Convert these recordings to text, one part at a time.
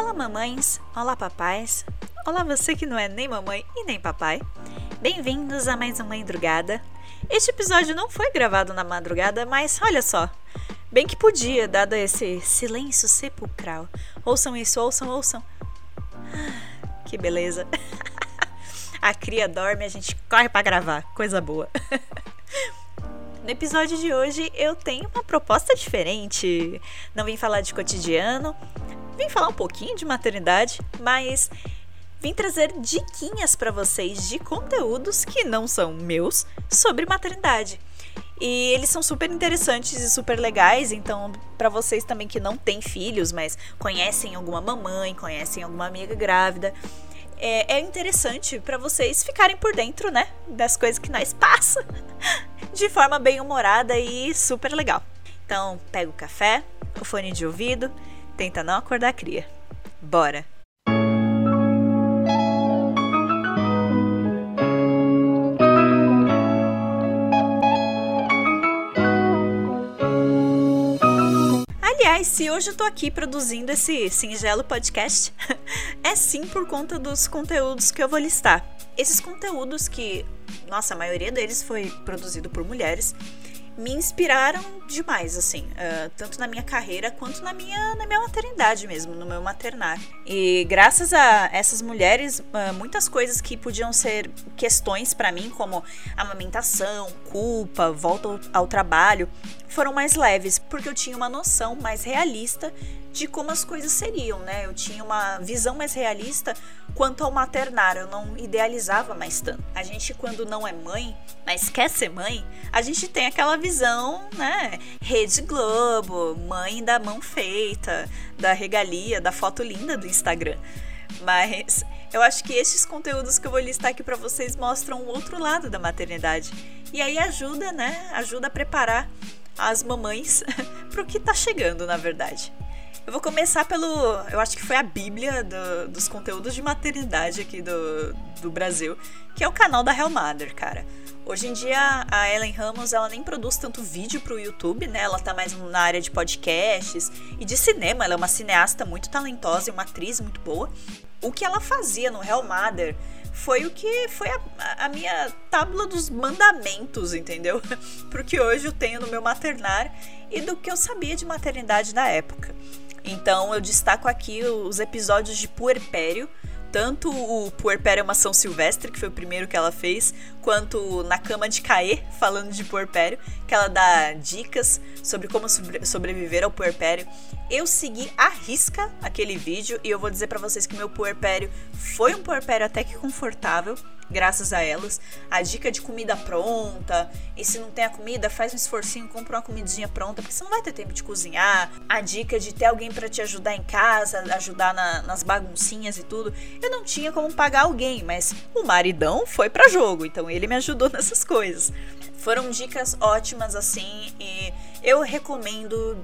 Olá, mamães! Olá, papais! Olá, você que não é nem mamãe e nem papai! Bem-vindos a mais uma madrugada. Este episódio não foi gravado na madrugada, mas olha só, bem que podia, dado esse silêncio sepulcral. Ouçam isso, ouçam, ouçam. Ah, que beleza! A cria dorme, a gente corre para gravar, coisa boa. No episódio de hoje eu tenho uma proposta diferente. Não vim falar de cotidiano, vim falar um pouquinho de maternidade, mas vim trazer diquinhas para vocês de conteúdos que não são meus sobre maternidade. E eles são super interessantes e super legais, então para vocês também que não têm filhos, mas conhecem alguma mamãe, conhecem alguma amiga grávida, é, é interessante para vocês ficarem por dentro, né, das coisas que nós passa, de forma bem humorada e super legal. Então pega o café, o fone de ouvido Tenta não acordar cria. Bora! Aliás, se hoje eu tô aqui produzindo esse singelo podcast, é sim por conta dos conteúdos que eu vou listar. Esses conteúdos que, nossa, a maioria deles foi produzido por mulheres, me inspiraram demais, assim, uh, tanto na minha carreira quanto na minha, na minha maternidade mesmo, no meu maternar. E graças a essas mulheres, uh, muitas coisas que podiam ser questões para mim, como amamentação, culpa, volta ao, ao trabalho, foram mais leves, porque eu tinha uma noção mais realista de como as coisas seriam, né? Eu tinha uma visão mais realista quanto ao maternar, eu não idealizava mais tanto. A gente, quando não é mãe, mas quer ser mãe, a gente tem aquela visão, né? Rede Globo, mãe da mão feita, da regalia, da foto linda do Instagram. Mas eu acho que esses conteúdos que eu vou listar aqui para vocês mostram o outro lado da maternidade. E aí ajuda, né? Ajuda a preparar as mamães para o que tá chegando, na verdade. Eu vou começar pelo. Eu acho que foi a Bíblia do, dos conteúdos de maternidade aqui do, do Brasil, que é o canal da Hell Mother, cara. Hoje em dia a Ellen Ramos ela nem produz tanto vídeo pro YouTube, né? Ela tá mais na área de podcasts e de cinema. Ela é uma cineasta muito talentosa e uma atriz muito boa. O que ela fazia no Hell Mother foi o que foi a, a minha tábula dos mandamentos, entendeu? Pro que hoje eu tenho no meu maternar e do que eu sabia de maternidade na época. Então eu destaco aqui os episódios de puerpério, tanto o Puerpério é uma São Silvestre, que foi o primeiro que ela fez, quanto Na Cama de Caê, falando de puerpério, que ela dá dicas sobre como sobreviver ao puerpério. Eu segui à risca aquele vídeo e eu vou dizer para vocês que meu puerpério foi um puerpério até que confortável graças a elas. A dica de comida pronta, e se não tem a comida, faz um esforcinho, compra uma comidinha pronta, porque você não vai ter tempo de cozinhar. A dica de ter alguém para te ajudar em casa, ajudar na, nas baguncinhas e tudo. Eu não tinha como pagar alguém, mas o maridão foi para jogo, então ele me ajudou nessas coisas. Foram dicas ótimas assim e eu recomendo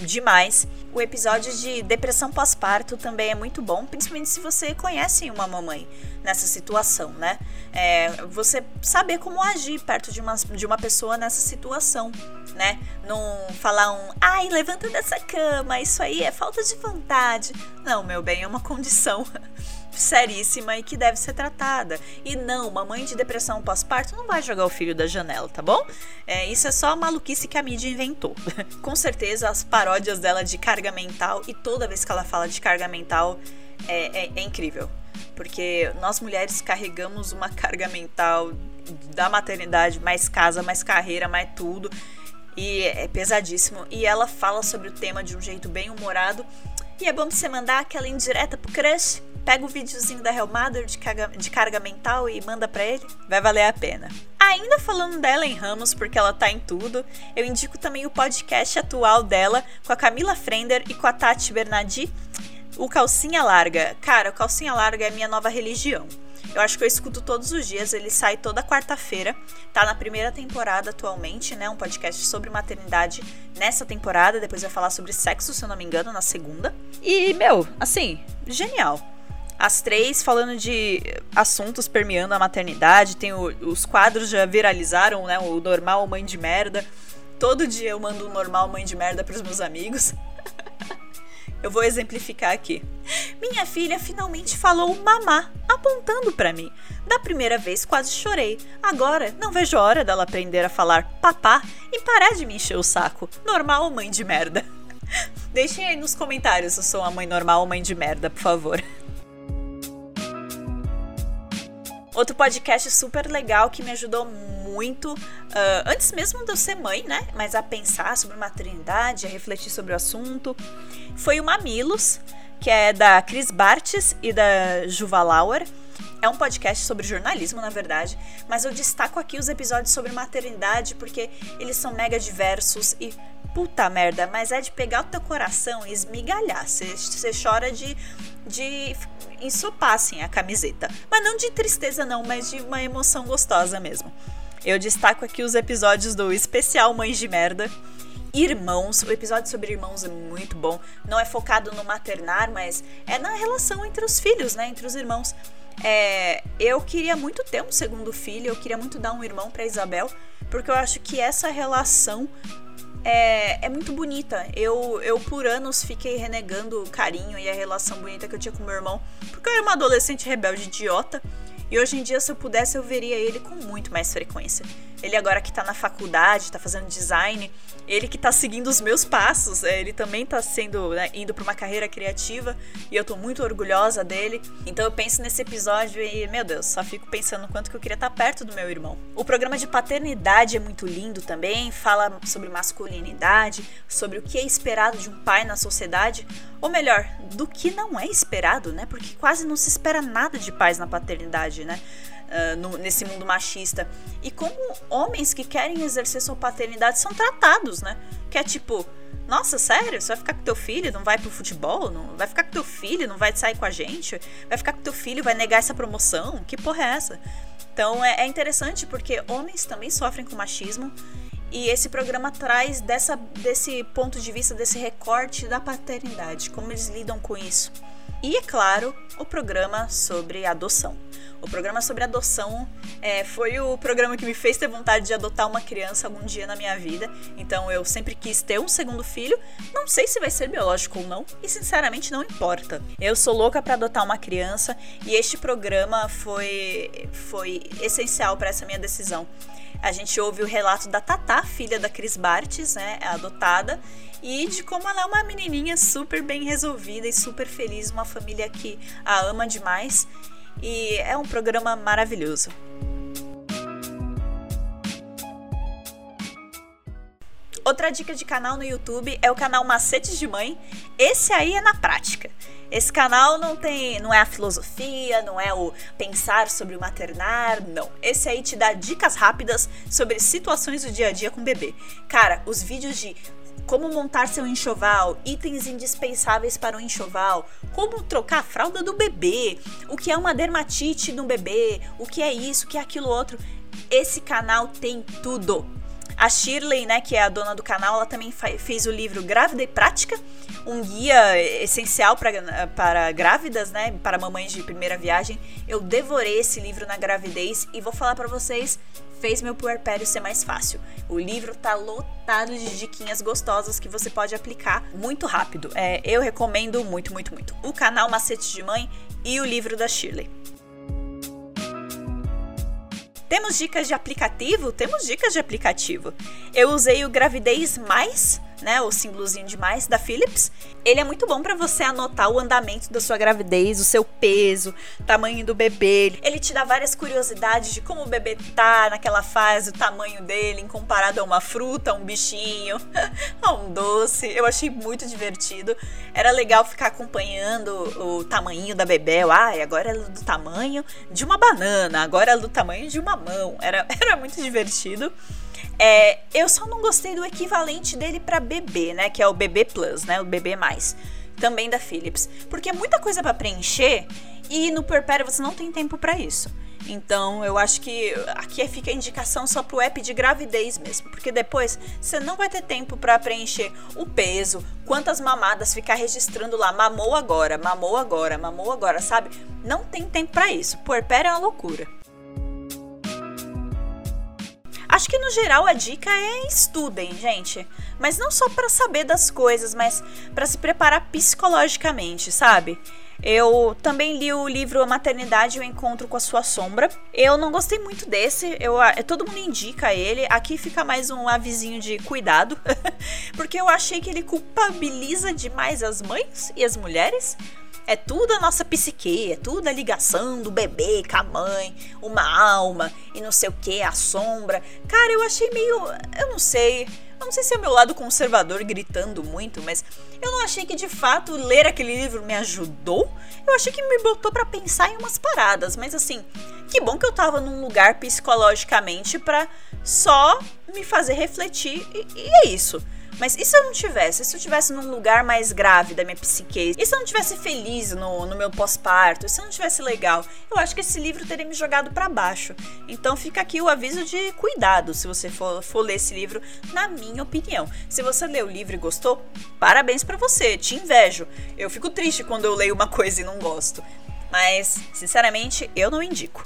demais. O episódio de depressão pós-parto também é muito bom, principalmente se você conhece uma mamãe nessa situação, né? É, você saber como agir perto de uma, de uma pessoa nessa situação, né? Não falar um, ai, levanta dessa cama, isso aí é falta de vontade. Não, meu bem, é uma condição seríssima e que deve ser tratada. E não, uma mãe de depressão pós-parto não vai jogar o filho da janela, tá bom? É, isso é só maluquice que a mídia inventou. Com certeza, as paródias dela de carga mental, e toda vez que ela fala de carga mental, é, é, é incrível. Porque nós mulheres carregamos uma carga mental da maternidade, mais casa, mais carreira, mais tudo. E é pesadíssimo. E ela fala sobre o tema de um jeito bem humorado. E é bom você mandar aquela indireta pro crush pega o videozinho da Hellmother de carga, de carga mental e manda para ele, vai valer a pena. Ainda falando dela em Ramos, porque ela tá em tudo, eu indico também o podcast atual dela com a Camila Frender e com a Tati Bernardi, o Calcinha Larga. Cara, o Calcinha Larga é minha nova religião. Eu acho que eu escuto todos os dias, ele sai toda quarta-feira. Tá na primeira temporada atualmente, né? Um podcast sobre maternidade nessa temporada. Depois vai falar sobre sexo, se eu não me engano, na segunda. E, meu, assim, genial. As três falando de assuntos permeando a maternidade. Tem o, os quadros já viralizaram, né? O normal mãe de merda. Todo dia eu mando um normal mãe de merda pros meus amigos. Eu vou exemplificar aqui. Minha filha finalmente falou mamá, apontando para mim. Da primeira vez quase chorei. Agora não vejo a hora dela aprender a falar papá e parar de me encher o saco. Normal, mãe de merda. Deixem aí nos comentários se eu sou uma mãe normal ou mãe de merda, por favor. Outro podcast super legal que me ajudou muito, uh, antes mesmo de eu ser mãe, né? Mas a pensar sobre maternidade, a refletir sobre o assunto, foi o Mamilos, que é da Cris Bartes e da Juva Lauer. É um podcast sobre jornalismo, na verdade, mas eu destaco aqui os episódios sobre maternidade porque eles são mega diversos e puta merda, mas é de pegar o teu coração e esmigalhar. Você chora de, de ensopar assim a camiseta. Mas não de tristeza, não, mas de uma emoção gostosa mesmo. Eu destaco aqui os episódios do especial Mães de Merda. Irmãos, o episódio sobre irmãos é muito bom. Não é focado no maternar, mas é na relação entre os filhos, né? Entre os irmãos. É, eu queria muito ter um segundo filho, eu queria muito dar um irmão para Isabel, porque eu acho que essa relação é, é muito bonita. Eu, eu, por anos, fiquei renegando o carinho e a relação bonita que eu tinha com meu irmão, porque eu era uma adolescente rebelde idiota. E hoje em dia, se eu pudesse, eu veria ele com muito mais frequência. Ele agora que tá na faculdade, tá fazendo design, ele que tá seguindo os meus passos, é, ele também tá sendo, né, indo para uma carreira criativa e eu tô muito orgulhosa dele. Então eu penso nesse episódio e, meu Deus, só fico pensando quanto que eu queria estar tá perto do meu irmão. O programa de paternidade é muito lindo também, fala sobre masculinidade, sobre o que é esperado de um pai na sociedade, ou melhor, do que não é esperado, né? Porque quase não se espera nada de pais na paternidade, né? uh, no, nesse mundo machista. E como homens que querem exercer sua paternidade são tratados, né? Que é tipo, nossa, sério? Você vai ficar com teu filho, não vai pro futebol? Não vai ficar com teu filho, não vai sair com a gente? Vai ficar com teu filho, vai negar essa promoção? Que porra é essa? Então é, é interessante porque homens também sofrem com machismo e esse programa traz dessa, desse ponto de vista, desse recorte da paternidade, como eles lidam com isso. E, é claro, o programa sobre adoção. O programa sobre adoção é, foi o programa que me fez ter vontade de adotar uma criança algum dia na minha vida. Então eu sempre quis ter um segundo filho. Não sei se vai ser biológico ou não, e sinceramente não importa. Eu sou louca para adotar uma criança e este programa foi, foi essencial para essa minha decisão. A gente ouve o relato da Tatá, filha da Cris Bartes, né, adotada, e de como ela é uma menininha super bem resolvida e super feliz, uma família que a ama demais. E é um programa maravilhoso. Outra dica de canal no YouTube é o canal Macetes de Mãe. Esse aí é na prática. Esse canal não tem, não é a filosofia, não é o pensar sobre o maternar, não. Esse aí te dá dicas rápidas sobre situações do dia a dia com o bebê. Cara, os vídeos de como montar seu enxoval, itens indispensáveis para o enxoval, como trocar a fralda do bebê, o que é uma dermatite no bebê, o que é isso, o que é aquilo outro. Esse canal tem tudo. A Shirley, né, que é a dona do canal, ela também fez o livro Grávida e Prática, um guia essencial pra, para grávidas, né, para mamães de primeira viagem. Eu devorei esse livro na gravidez e vou falar para vocês, fez meu puerpério ser mais fácil. O livro tá lotado de diquinhas gostosas que você pode aplicar muito rápido. É, eu recomendo muito, muito, muito. O canal Macete de Mãe e o livro da Shirley. Temos dicas de aplicativo? Temos dicas de aplicativo. Eu usei o Gravidez Mais né, o símbolozinho de mais da Philips. Ele é muito bom para você anotar o andamento da sua gravidez, o seu peso, tamanho do bebê. Ele te dá várias curiosidades de como o bebê tá naquela fase, o tamanho dele, em comparado a uma fruta, a um bichinho, a um doce. Eu achei muito divertido. Era legal ficar acompanhando o tamanho da bebê. Ah, agora é do tamanho de uma banana, agora é do tamanho de uma mão. Era, era muito divertido. É, eu só não gostei do equivalente dele para bebê, né? Que é o bebê plus, né? O bebê mais. Também da Philips. Porque é muita coisa para preencher e no Puerpério você não tem tempo para isso. Então, eu acho que aqui fica a indicação só pro app de gravidez mesmo, porque depois você não vai ter tempo para preencher o peso, quantas mamadas, ficar registrando lá, mamou agora, mamou agora, mamou agora, sabe? Não tem tempo para isso. Puerpério é uma loucura. Acho que no geral a dica é estudem, gente. Mas não só para saber das coisas, mas para se preparar psicologicamente, sabe? Eu também li o livro A Maternidade e o Encontro com a Sua Sombra. Eu não gostei muito desse, eu, todo mundo indica ele. Aqui fica mais um avisinho de cuidado, porque eu achei que ele culpabiliza demais as mães e as mulheres. É tudo a nossa psique, é tudo a ligação do bebê com a mãe, uma alma e não sei o que, a sombra. Cara, eu achei meio. Eu não sei. Eu não sei se é o meu lado conservador gritando muito, mas eu não achei que de fato ler aquele livro me ajudou. Eu achei que me botou para pensar em umas paradas, mas assim, que bom que eu tava num lugar psicologicamente para só me fazer refletir e, e é isso. Mas e se eu não tivesse? E se eu tivesse num lugar mais grave da minha psique? E se eu não tivesse feliz no, no meu pós-parto? E se eu não tivesse legal? Eu acho que esse livro teria me jogado para baixo. Então fica aqui o aviso de cuidado se você for, for ler esse livro, na minha opinião. Se você leu o livro e gostou, parabéns para você, te invejo. Eu fico triste quando eu leio uma coisa e não gosto. Mas, sinceramente, eu não indico.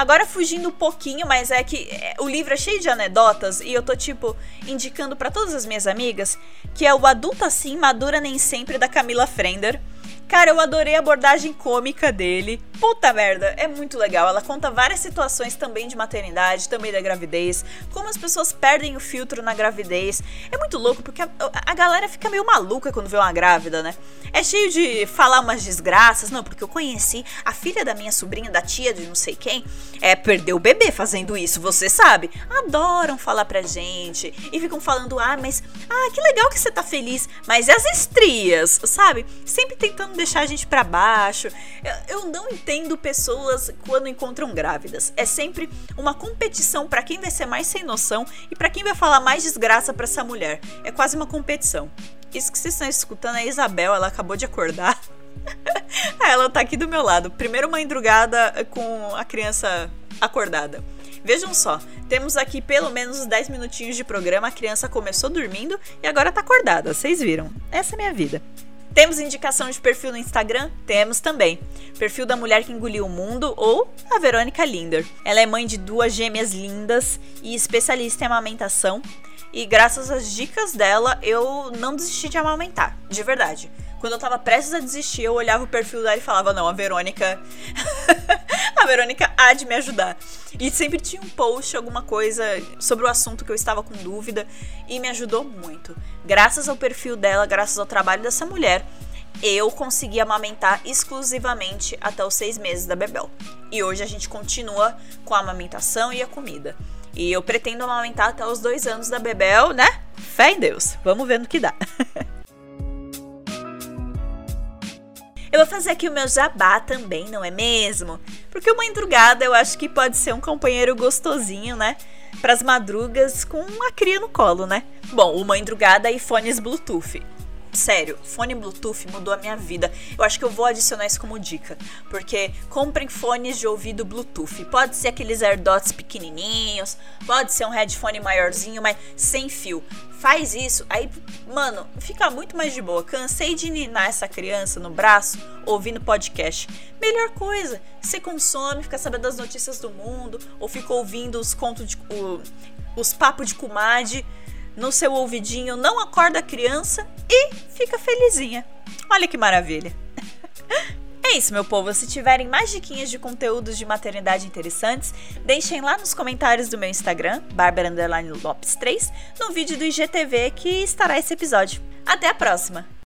Agora fugindo um pouquinho, mas é que é, o livro é cheio de anedotas e eu tô tipo indicando para todas as minhas amigas que é o Adulta Assim Madura Nem Sempre da Camila Frender. Cara, eu adorei a abordagem cômica dele. Puta merda, é muito legal. Ela conta várias situações também de maternidade, também da gravidez, como as pessoas perdem o filtro na gravidez. É muito louco porque a, a galera fica meio maluca quando vê uma grávida, né? É cheio de falar umas desgraças. Não, porque eu conheci a filha da minha sobrinha, da tia de não sei quem, é, perdeu o bebê fazendo isso, você sabe? Adoram falar pra gente e ficam falando, ah, mas, ah, que legal que você tá feliz, mas e as estrias, sabe? Sempre tentando deixar a gente para baixo. Eu, eu não entendo pessoas quando encontram grávidas. É sempre uma competição para quem vai ser mais sem noção e para quem vai falar mais desgraça para essa mulher. É quase uma competição. Isso que vocês estão escutando é a Isabel, ela acabou de acordar. ela tá aqui do meu lado. Primeiro uma drugada com a criança acordada. Vejam só, temos aqui pelo menos 10 minutinhos de programa, a criança começou dormindo e agora tá acordada, vocês viram? Essa é minha vida. Temos indicação de perfil no Instagram? Temos também. Perfil da mulher que engoliu o mundo ou a Verônica Linder. Ela é mãe de duas gêmeas lindas e especialista em amamentação. E graças às dicas dela, eu não desisti de amamentar, de verdade. Quando eu tava prestes a desistir, eu olhava o perfil dela e falava: Não, a Verônica. A Verônica há de me ajudar. E sempre tinha um post, alguma coisa sobre o assunto que eu estava com dúvida. E me ajudou muito. Graças ao perfil dela, graças ao trabalho dessa mulher, eu consegui amamentar exclusivamente até os seis meses da Bebel. E hoje a gente continua com a amamentação e a comida. E eu pretendo amamentar até os dois anos da Bebel, né? Fé em Deus. Vamos ver no que dá. Eu vou fazer aqui o meu jabá também, não é mesmo? Porque uma madrugada eu acho que pode ser um companheiro gostosinho, né? Para as madrugas com a cria no colo, né? Bom, uma madrugada e fones Bluetooth. Sério, fone Bluetooth mudou a minha vida. Eu acho que eu vou adicionar isso como dica. Porque comprem fones de ouvido Bluetooth. Pode ser aqueles AirDots pequenininhos, pode ser um headphone maiorzinho, mas sem fio. Faz isso, aí, mano, fica muito mais de boa. Cansei de ninar essa criança no braço ouvindo podcast. Melhor coisa, você consome, fica sabendo das notícias do mundo, ou fica ouvindo os contos de. O, os papos de comadre no seu ouvidinho, não acorda a criança e fica felizinha. Olha que maravilha. É isso, meu povo. Se tiverem mais diquinhas de conteúdos de maternidade interessantes, deixem lá nos comentários do meu Instagram, Bárbara Lopes 3, no vídeo do IGTV que estará esse episódio. Até a próxima!